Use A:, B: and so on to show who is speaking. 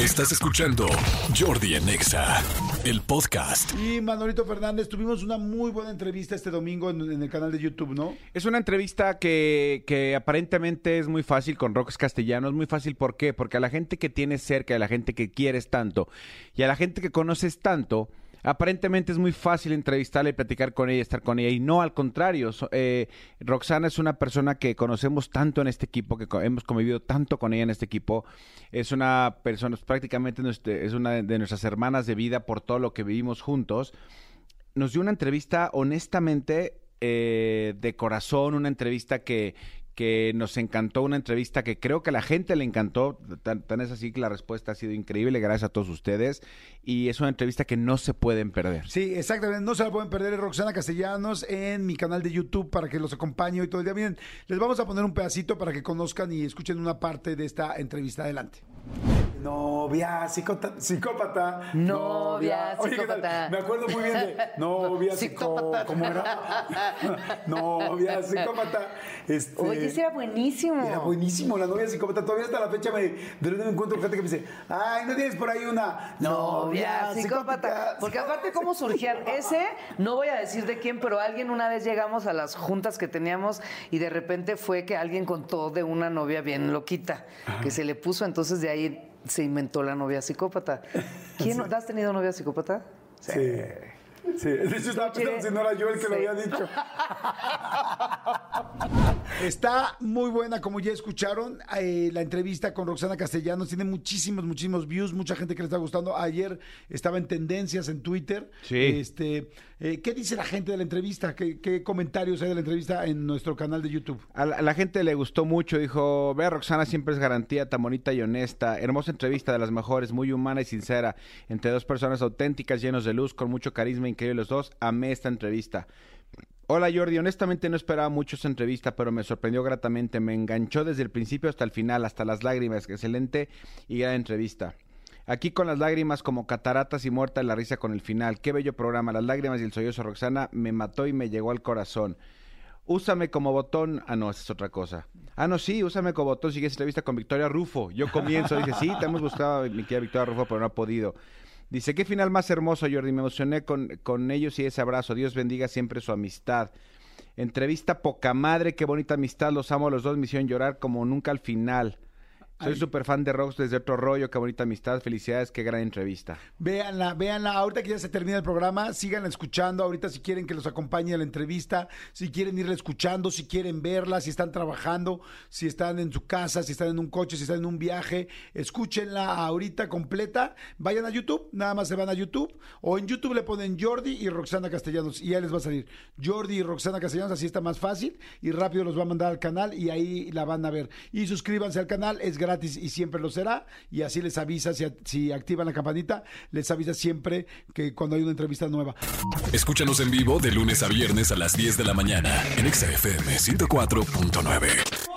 A: Estás escuchando Jordi en Exa, el podcast.
B: Y Manolito Fernández, tuvimos una muy buena entrevista este domingo en, en el canal de YouTube, ¿no?
C: Es una entrevista que, que aparentemente es muy fácil con Rox Castellanos. Muy fácil, ¿por qué? Porque a la gente que tienes cerca, a la gente que quieres tanto y a la gente que conoces tanto, aparentemente es muy fácil entrevistarla y platicar con ella, estar con ella. Y no, al contrario. eh, Roxana es una persona que conocemos tanto en este equipo, que hemos convivido tanto con ella en este equipo. Es una persona, prácticamente nuestra- es una de nuestras hermanas de vida por todo lo que vivimos juntos nos dio una entrevista honestamente eh, de corazón, una entrevista que, que nos encantó, una entrevista que creo que a la gente le encantó, tan, es así que la respuesta ha sido increíble, gracias a todos ustedes, y es una entrevista que no se pueden perder.
B: Sí, exactamente. No se la pueden perder Roxana Castellanos en mi canal de YouTube para que los acompañe hoy todo el día. Miren, les vamos a poner un pedacito para que conozcan y escuchen una parte de esta entrevista. Adelante. Novia psicota- psicópata.
D: Novia psicópata.
B: Me acuerdo muy bien de novia psicó...
D: Psicópata.
B: ¿Cómo era? novia psicópata. Este...
D: Oye, ese era buenísimo.
B: Era buenísimo la novia psicópata. Todavía hasta la fecha me, de me encuentro gente que me dice, ay, ¿no tienes por ahí una
D: Novia psicópata. Porque aparte, ¿cómo surgían? Ese, no voy a decir de quién, pero alguien una vez llegamos a las juntas que teníamos y de repente fue que alguien contó de una novia bien loquita que se le puso, entonces de ahí se inventó la novia psicópata. ¿Quién, ¿Has tenido novia psicópata?
B: Sí. Sí, de hecho estaba pensando si no era yo el que lo había dicho. Está muy buena, como ya escucharon, eh, la entrevista con Roxana Castellanos. Tiene muchísimos, muchísimos views, mucha gente que le está gustando. Ayer estaba en tendencias en Twitter.
C: Sí.
B: Este, eh, ¿Qué dice la gente de la entrevista? ¿Qué, qué comentarios hay de la entrevista en nuestro canal de YouTube?
C: A la, a la gente le gustó mucho, dijo, ve Roxana siempre es garantía, tan bonita y honesta, hermosa entrevista de las mejores, muy humana y sincera, entre dos personas auténticas, llenos de luz, con mucho carisma, increíble los dos, amé esta entrevista. Hola Jordi, honestamente no esperaba mucho esta entrevista, pero me sorprendió gratamente, me enganchó desde el principio hasta el final, hasta las lágrimas, excelente y gran entrevista. Aquí con las lágrimas como cataratas y muerta la risa con el final. Qué bello programa. Las lágrimas y el sollozo Roxana me mató y me llegó al corazón. Úsame como botón. Ah, no, esa es otra cosa. Ah, no, sí, úsame como botón. Sigue esa entrevista con Victoria Rufo. Yo comienzo. Dice, sí, te hemos buscado, mi querida Victoria Rufo, pero no ha podido. Dice, qué final más hermoso, Jordi. Me emocioné con, con ellos y ese abrazo. Dios bendiga siempre su amistad. Entrevista poca madre, qué bonita amistad. Los amo los dos. Hicieron llorar como nunca al final. Soy súper fan de Rox desde otro rollo. Qué bonita amistad. Felicidades, qué gran entrevista.
B: Véanla, véanla. Ahorita que ya se termina el programa, síganla escuchando. Ahorita si quieren que los acompañe a la entrevista, si quieren irla escuchando, si quieren verla, si están trabajando, si están en su casa, si están en un coche, si están en un viaje, escúchenla ahorita completa. Vayan a YouTube, nada más se van a YouTube. O en YouTube le ponen Jordi y Roxana Castellanos y ya les va a salir. Jordi y Roxana Castellanos, así está más fácil y rápido los va a mandar al canal y ahí la van a ver. Y suscríbanse al canal, es gratis y siempre lo será. Y así les avisa, si, si activan la campanita, les avisa siempre que cuando hay una entrevista nueva.
A: Escúchanos en vivo de lunes a viernes a las 10 de la mañana en Exa FM 104.9.